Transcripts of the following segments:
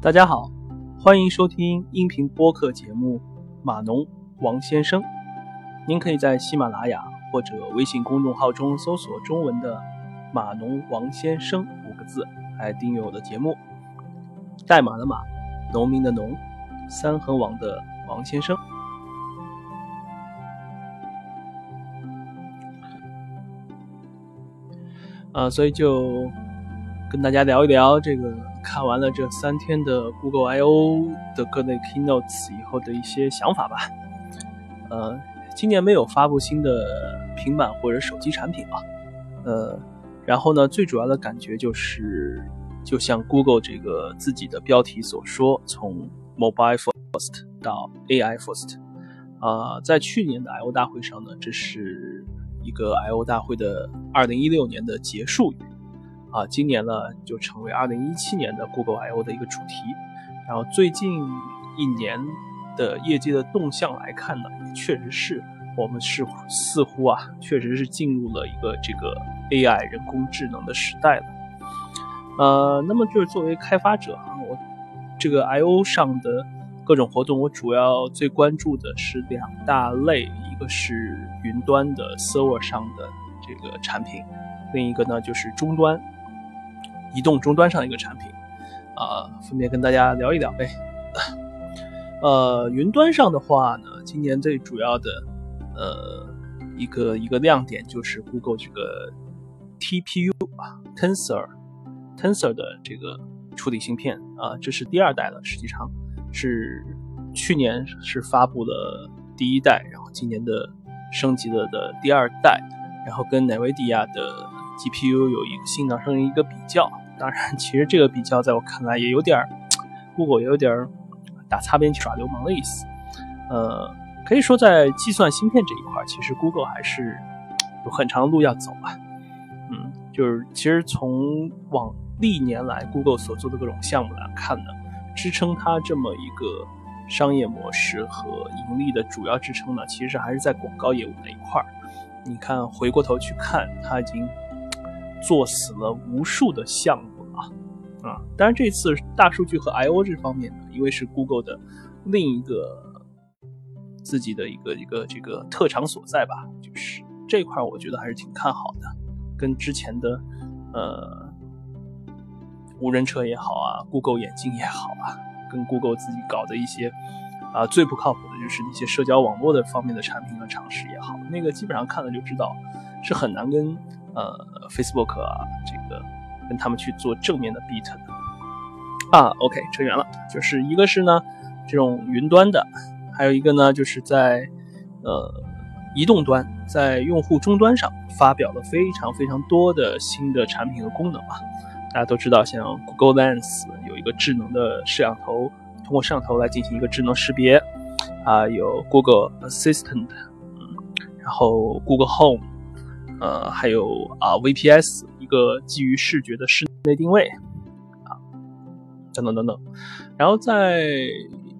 大家好，欢迎收听音频播客节目《码农王先生》。您可以在喜马拉雅或者微信公众号中搜索中文的“码农王先生”五个字来订阅我的节目。代码的码，农民的农，三横王的王先生。啊，所以就跟大家聊一聊这个。看完了这三天的 Google I/O 的各类 Keynotes 以后的一些想法吧。呃，今年没有发布新的平板或者手机产品啊。呃，然后呢，最主要的感觉就是，就像 Google 这个自己的标题所说，从 Mobile First 到 AI First。啊，在去年的 I/O 大会上呢，这是一个 I/O 大会的2016年的结束语。啊，今年呢就成为二零一七年的 Google I/O 的一个主题。然后最近一年的业界的动向来看呢，也确实是我们是似乎啊，确实是进入了一个这个 AI 人工智能的时代了。呃，那么就是作为开发者啊，我这个 I/O 上的各种活动，我主要最关注的是两大类，一个是云端的 Server 上的这个产品，另一个呢就是终端。移动终端上的一个产品，啊，分别跟大家聊一聊呗。呃，云端上的话呢，今年最主要的呃一个一个亮点就是 Google 这个 TPU 啊，Tensor Tensor 的这个处理芯片啊，这是第二代了，实际上是去年是发布了第一代，然后今年的升级了的第二代，然后跟 NVIDIA 的 GPU 有一个性能上一个比较。当然，其实这个比较在我看来也有点，Google 也有点打擦边球耍流氓的意思。呃，可以说在计算芯片这一块，其实 Google 还是有很长的路要走啊。嗯，就是其实从往历年来 Google 所做的各种项目来看呢，支撑它这么一个商业模式和盈利的主要支撑呢，其实还是在广告业务那一块儿。你看，回过头去看，它已经。做死了无数的项目啊啊！当然，这次大数据和 I/O 这方面呢，因为是 Google 的另一个自己的一个一个这个特长所在吧，就是这块我觉得还是挺看好的。跟之前的呃无人车也好啊，Google 眼镜也好啊，跟 Google 自己搞的一些啊最不靠谱的就是那些社交网络的方面的产品和尝试也好，那个基本上看了就知道是很难跟。呃，Facebook 啊，这个跟他们去做正面的 beat 的啊，OK，扯远了，就是一个是呢这种云端的，还有一个呢就是在呃移动端，在用户终端上发表了非常非常多的新的产品和功能嘛。大家都知道，像 Google Lens 有一个智能的摄像头，通过摄像头来进行一个智能识别啊，有 Google Assistant，然后 Google Home。呃，还有啊，VPS 一个基于视觉的室内定位啊，等等等等。然后在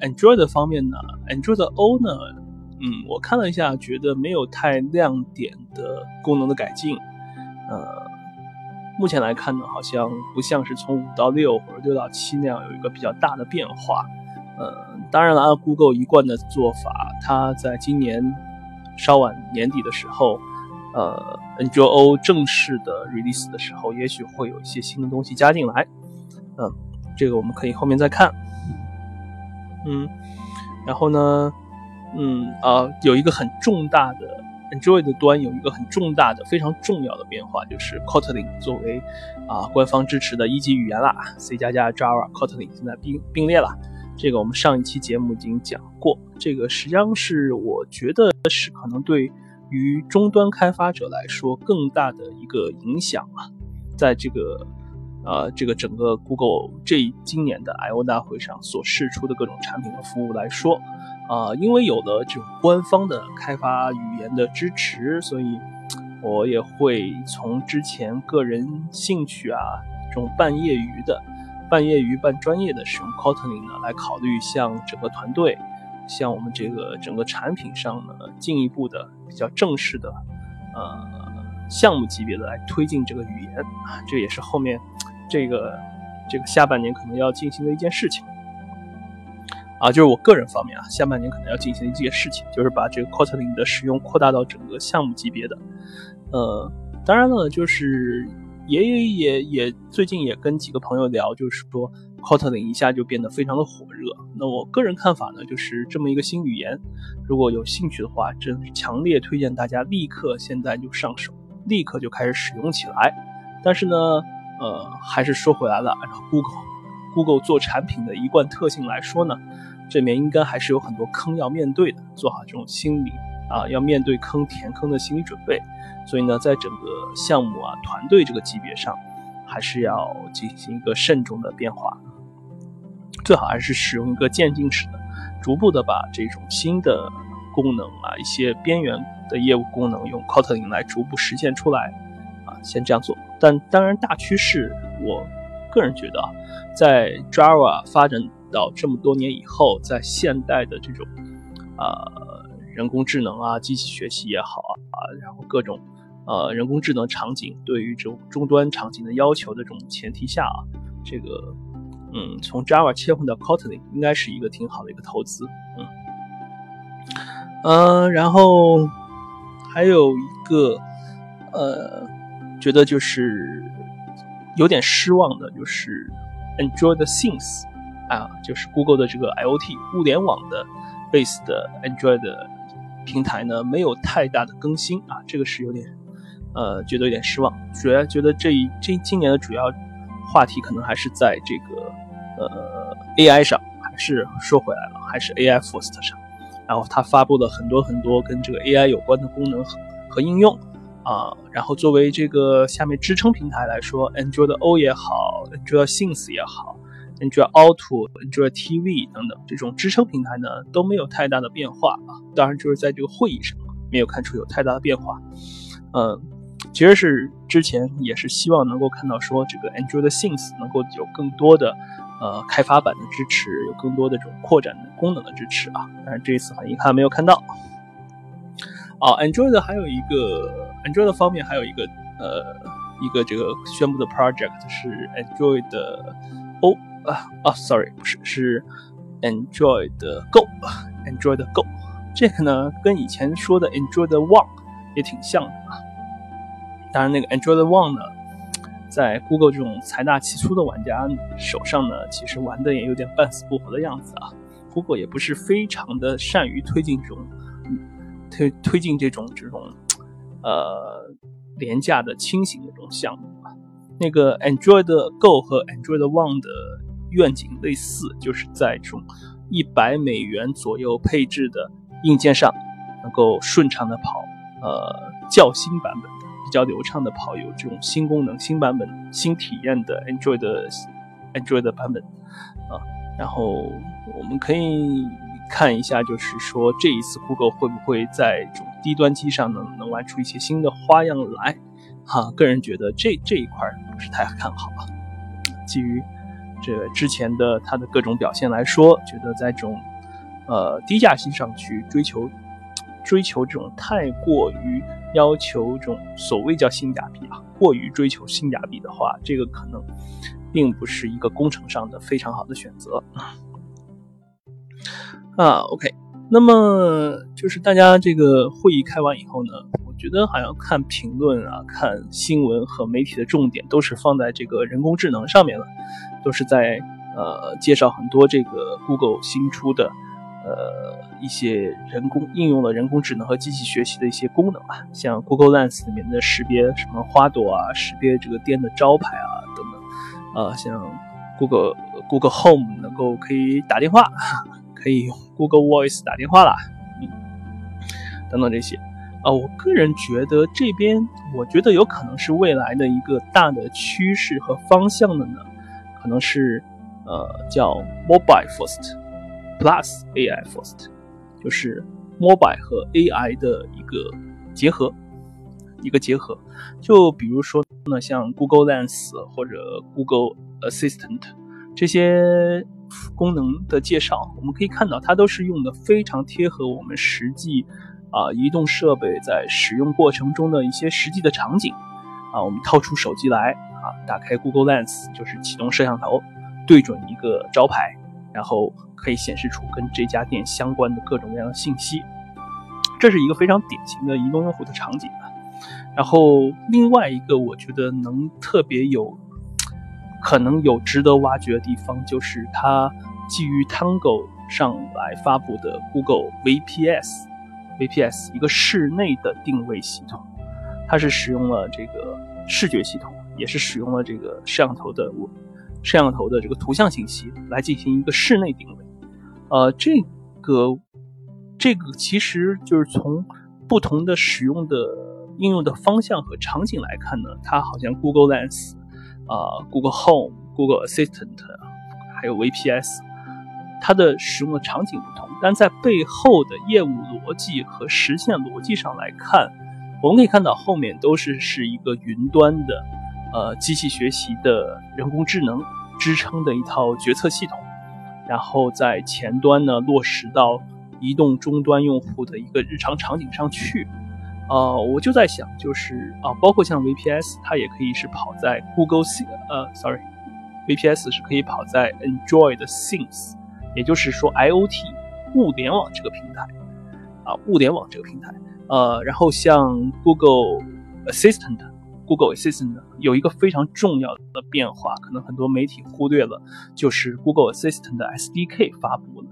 Android 方面呢，Android O 呢，嗯，我看了一下，觉得没有太亮点的功能的改进。呃，目前来看呢，好像不像是从五到六或者六到七那样有一个比较大的变化。呃，当然了，按 Google 一贯的做法，它在今年稍晚年底的时候。呃，N9O 正式的 release 的时候，也许会有一些新的东西加进来。嗯，这个我们可以后面再看。嗯，然后呢，嗯啊，有一个很重大的 Android 端有一个很重大的、非常重要的变化，就是 Kotlin 作为啊官方支持的一级语言啦，C 加加 Java Kotlin 现在并并列了。这个我们上一期节目已经讲过，这个实际上是我觉得是可能对。于终端开发者来说，更大的一个影响啊，在这个呃这个整个 Google 这今年的 I/O 大会上所试出的各种产品和服务来说，啊，因为有了这种官方的开发语言的支持，所以我也会从之前个人兴趣啊这种半业余的、半业余半专业的使用 Kotlin 呢，来考虑向整个团队。像我们这个整个产品上呢，进一步的比较正式的，呃，项目级别的来推进这个语言啊，这也是后面这个这个下半年可能要进行的一件事情。啊，就是我个人方面啊，下半年可能要进行一件事情，就是把这个 Kotlin 的使用扩大到整个项目级别的。呃，当然了，就是也也也也最近也跟几个朋友聊，就是说 Kotlin 一下就变得非常的火热。那我个人看法呢，就是这么一个新语言，如果有兴趣的话，真强烈推荐大家立刻现在就上手，立刻就开始使用起来。但是呢，呃，还是说回来了，按照 Google Google 做产品的一贯特性来说呢。这里面应该还是有很多坑要面对的，做好这种心理啊，要面对坑填坑的心理准备。所以呢，在整个项目啊、团队这个级别上，还是要进行一个慎重的变化。最好还是使用一个渐进式的，逐步的把这种新的功能啊、一些边缘的业务功能用 Kotlin 来逐步实现出来啊，先这样做。但当然，大趋势，我个人觉得啊，在 Java 发展。到这么多年以后，在现代的这种，呃，人工智能啊、机器学习也好啊，然后各种，呃，人工智能场景对于这种终端场景的要求的这种前提下啊，这个，嗯，从 Java 切换到 Kotlin 应该是一个挺好的一个投资，嗯，嗯，然后还有一个，呃，觉得就是有点失望的，就是 Enjoy the Things。啊，就是 Google 的这个 IoT 物联网的 base 的 Android 平台呢，没有太大的更新啊，这个是有点，呃，觉得有点失望。主要觉得这一这今年的主要话题可能还是在这个呃 AI 上，还是说回来了，还是 AI First 上。然后它发布了很多很多跟这个 AI 有关的功能和和应用啊。然后作为这个下面支撑平台来说，Android O 也好，Android Things 也好。Android Auto、Android TV 等等这种支撑平台呢都没有太大的变化啊，当然就是在这个会议上没有看出有太大的变化。嗯，其实是之前也是希望能够看到说这个 Android Things 能够有更多的呃开发版的支持，有更多的这种扩展的功能的支持啊，但是这一次很遗憾没有看到。哦，Android 还有一个 Android 方面还有一个呃一个这个宣布的 project 是 Android O。啊啊，sorry，不是，是 Android Go，Android Go，这个呢跟以前说的 Android One 也挺像的啊。当然，那个 Android One 呢，在 Google 这种财大气粗的玩家手上呢，其实玩的也有点半死不活的样子啊。Google 也不是非常的善于推进这种推推进这种这种呃廉价的轻型的这种项目啊。那个 Android Go 和 Android One 的。愿景类似，就是在这种一百美元左右配置的硬件上，能够顺畅的跑，呃，较新版本的、比较流畅的跑，有这种新功能、新版本、新体验的 Android 的 Android 的版本啊。然后我们可以看一下，就是说这一次 Google 会不会在这种低端机上呢，能玩出一些新的花样来？哈，个人觉得这这一块不是太看好啊。基于这之前的他的各种表现来说，觉得在这种呃低价性上去追求追求这种太过于要求这种所谓叫性价比啊，过于追求性价比的话，这个可能并不是一个工程上的非常好的选择 啊。OK，那么就是大家这个会议开完以后呢，我觉得好像看评论啊、看新闻和媒体的重点都是放在这个人工智能上面了。都是在呃介绍很多这个 Google 新出的呃一些人工应用了人工智能和机器学习的一些功能啊，像 Google Lens 里面的识别什么花朵啊，识别这个店的招牌啊等等，啊像 Google Google Home 能够可以打电话，可以用 Google Voice 打电话啦，等等这些啊，我个人觉得这边我觉得有可能是未来的一个大的趋势和方向的呢。可能是，呃，叫 mobile first plus AI first，就是 mobile 和 AI 的一个结合，一个结合。就比如说呢，像 Google Lens 或者 Google Assistant 这些功能的介绍，我们可以看到，它都是用的非常贴合我们实际啊移动设备在使用过程中的一些实际的场景啊，我们掏出手机来。啊，打开 Google Lens 就是启动摄像头，对准一个招牌，然后可以显示出跟这家店相关的各种各样的信息。这是一个非常典型的移动用户的场景啊。然后另外一个，我觉得能特别有可能有值得挖掘的地方，就是它基于 Tango 上来发布的 Google VPS，VPS 一个室内的定位系统，它是使用了这个视觉系统。也是使用了这个摄像头的摄像头的这个图像信息来进行一个室内定位，呃，这个这个其实就是从不同的使用的应用的方向和场景来看呢，它好像 Google Lens 啊、Google Home、Google Assistant 还有 VPS，它的使用的场景不同，但在背后的业务逻辑和实现逻辑上来看，我们可以看到后面都是是一个云端的。呃，机器学习的人工智能支撑的一套决策系统，然后在前端呢落实到移动终端用户的一个日常场景上去。呃，我就在想，就是啊，包括像 VPS，它也可以是跑在 Google C，呃，sorry，VPS 是可以跑在 Android Things，也就是说 IoT 物联网这个平台啊，物联网这个平台。呃，然后像 Google Assistant。Google Assistant 有一个非常重要的变化，可能很多媒体忽略了，就是 Google Assistant 的 SDK 发布了。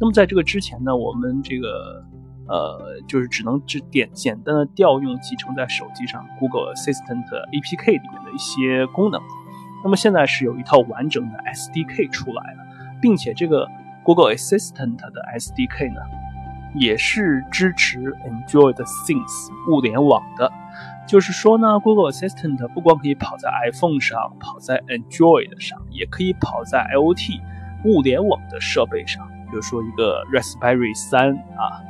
那么在这个之前呢，我们这个呃，就是只能只点简单的调用集成在手机上 Google Assistant APK 里面的一些功能。那么现在是有一套完整的 SDK 出来了，并且这个 Google Assistant 的 SDK 呢，也是支持 Android Things 物联网的。就是说呢，Google Assistant 不光可以跑在 iPhone 上，跑在 Android 上，也可以跑在 IoT 物联网的设备上，比如说一个 Raspberry 三啊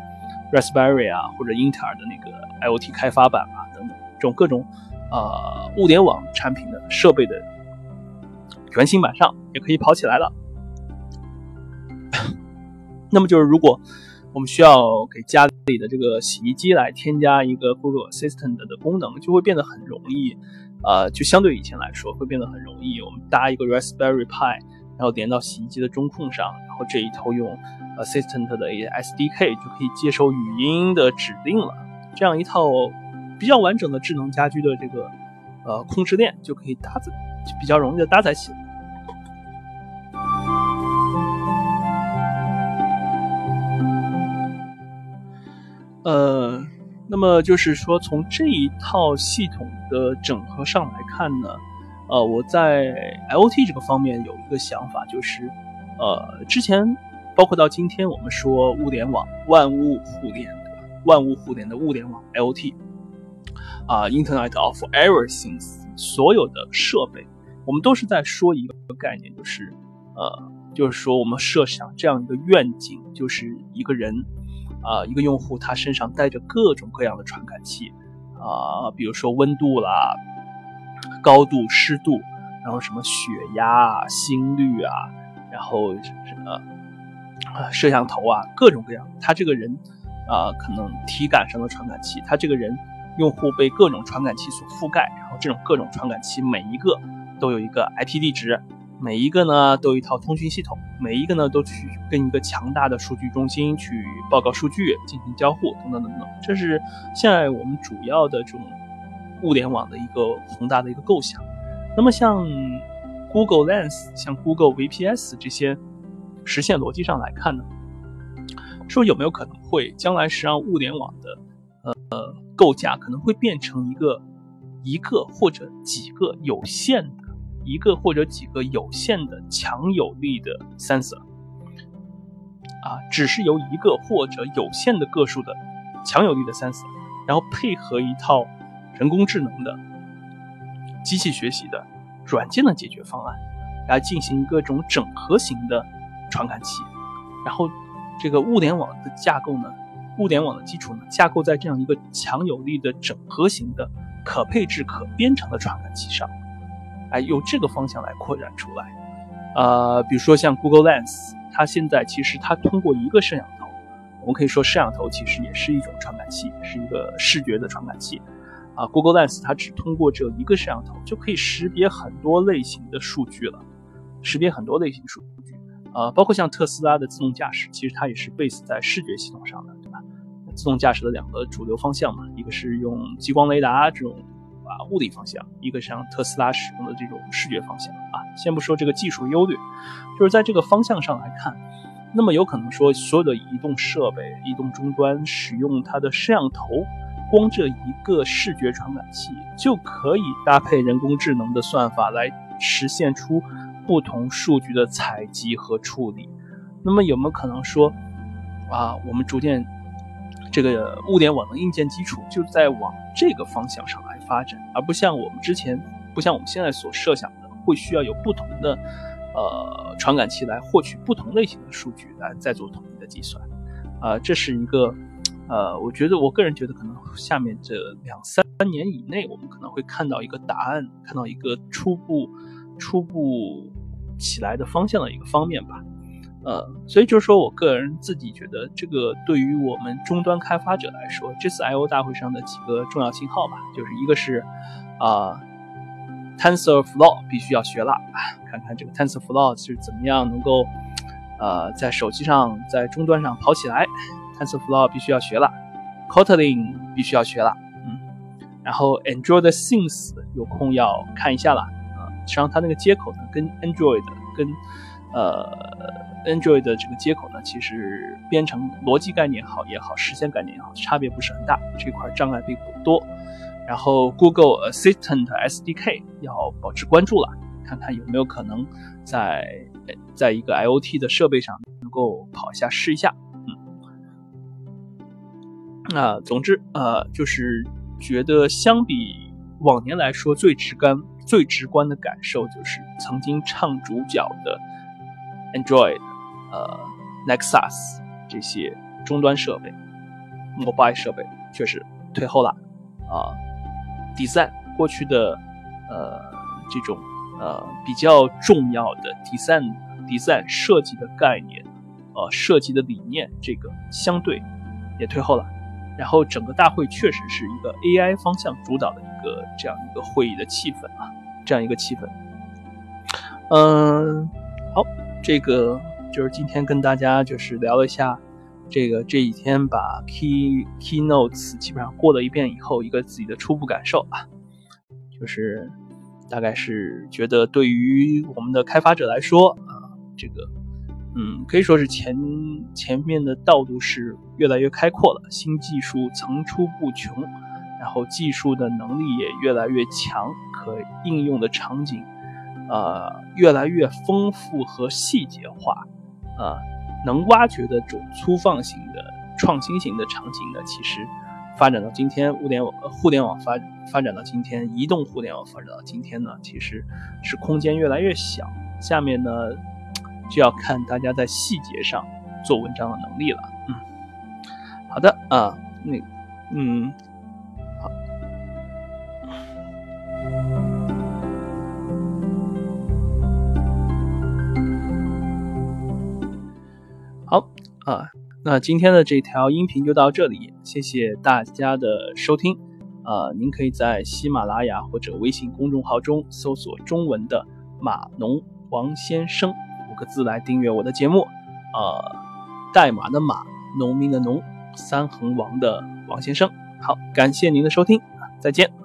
，Raspberry 啊，或者英特尔的那个 IoT 开发版啊等等，这种各种呃物联网产品的设备的原型版上也可以跑起来了。那么就是如果。我们需要给家里的这个洗衣机来添加一个 Google Assistant 的功能，就会变得很容易，呃，就相对以前来说会变得很容易。我们搭一个 Raspberry Pi，然后连到洗衣机的中控上，然后这一头用 Assistant 的 SDK 就可以接收语音的指令了。这样一套比较完整的智能家居的这个呃控制链就可以搭载，比较容易的搭载起来。呃，那么就是说，从这一套系统的整合上来看呢，呃，我在 IoT 这个方面有一个想法，就是，呃，之前包括到今天，我们说物联网、万物互联，万物互联的物联网 IoT，啊，Internet of Everything，所有的设备，我们都是在说一个概念，就是，呃，就是说我们设想这样一个愿景，就是一个人。啊，一个用户他身上带着各种各样的传感器，啊，比如说温度啦、高度、湿度，然后什么血压啊、心率啊，然后什么什么摄像头啊，各种各样。他这个人啊，可能体感上的传感器，他这个人用户被各种传感器所覆盖，然后这种各种传感器每一个都有一个 IP 地址。每一个呢都有一套通讯系统，每一个呢都去跟一个强大的数据中心去报告数据、进行交互等等等等。这是现在我们主要的这种物联网的一个宏大的一个构想。那么像 Google Lens、像 Google VPS 这些实现逻辑上来看呢，说有没有可能会将来实际上物联网的呃构架可能会变成一个一个或者几个有限的。一个或者几个有限的强有力的 sensor，啊，只是由一个或者有限的个数的强有力的 sensor，然后配合一套人工智能的机器学习的软件的解决方案，来进行各种整合型的传感器，然后这个物联网的架构呢，物联网的基础呢，架构在这样一个强有力的整合型的可配置、可编程的传感器上。哎，由这个方向来扩展出来，呃，比如说像 Google Lens，它现在其实它通过一个摄像头，我们可以说摄像头其实也是一种传感器，是一个视觉的传感器。啊，Google Lens 它只通过这一个摄像头就可以识别很多类型的数据了，识别很多类型数据，呃，包括像特斯拉的自动驾驶，其实它也是 base 在视觉系统上的，对吧？自动驾驶的两个主流方向嘛，一个是用激光雷达这种啊物理方向，一个像特斯拉使用的这种视觉方向啊。先不说这个技术优劣，就是在这个方向上来看，那么有可能说所有的移动设备、移动终端使用它的摄像头。光这一个视觉传感器就可以搭配人工智能的算法来实现出不同数据的采集和处理。那么有没有可能说，啊，我们逐渐这个物联网的硬件基础就在往这个方向上来发展，而不像我们之前，不像我们现在所设想的，会需要有不同的呃传感器来获取不同类型的数据来再做统一的计算。啊，这是一个。呃，我觉得我个人觉得，可能下面这两三年以内，我们可能会看到一个答案，看到一个初步、初步起来的方向的一个方面吧。呃，所以就是说我个人自己觉得，这个对于我们终端开发者来说，这次 I/O 大会上的几个重要信号吧，就是一个是啊，TensorFlow 必须要学了，看看这个 TensorFlow 是怎么样能够呃在手机上、在终端上跑起来。TensorFlow 必须要学了，Kotlin 必须要学了，嗯，然后 Android Things 有空要看一下了，实际上它那个接口呢，跟 Android 跟呃 Android 的这个接口呢，其实编程逻辑概念好也好，实现概念也好，差别不是很大，这块障碍并不多。然后 Google Assistant SDK 要保持关注了，看看有没有可能在在一个 IoT 的设备上能够跑一下试一下。嗯那总之，呃，就是觉得相比往年来说，最直观、最直观的感受就是曾经唱主角的 Android、呃 Nexus 这些终端设备、mobile 设备确实退后了啊。Design 过去的呃这种呃比较重要的 Design、Design 设计的概念、呃设计的理念，这个相对也退后了。然后整个大会确实是一个 AI 方向主导的个这样一个会议的气氛啊，这样一个气氛。嗯，好，这个就是今天跟大家就是聊了一下这个这几天把 Key Keynotes 基本上过了一遍以后，一个自己的初步感受啊，就是大概是觉得对于我们的开发者来说啊，这个。嗯，可以说是前前面的道路是越来越开阔了，新技术层出不穷，然后技术的能力也越来越强，可应用的场景，呃，越来越丰富和细节化，啊，能挖掘的这种粗放型的创新型的场景呢，其实发展到今天，物联网、互联网发发展到今天，移动互联网发展到今天呢，其实是空间越来越小。下面呢？就要看大家在细节上做文章的能力了。嗯，好的啊，那嗯，那今天的这条音频就到这里，谢谢大家的收听。啊，您可以在喜马拉雅或者微信公众号中搜索中文的码农王先生。五个字来订阅我的节目，呃，代码的码，农民的农，三横王的王先生。好，感谢您的收听，再见。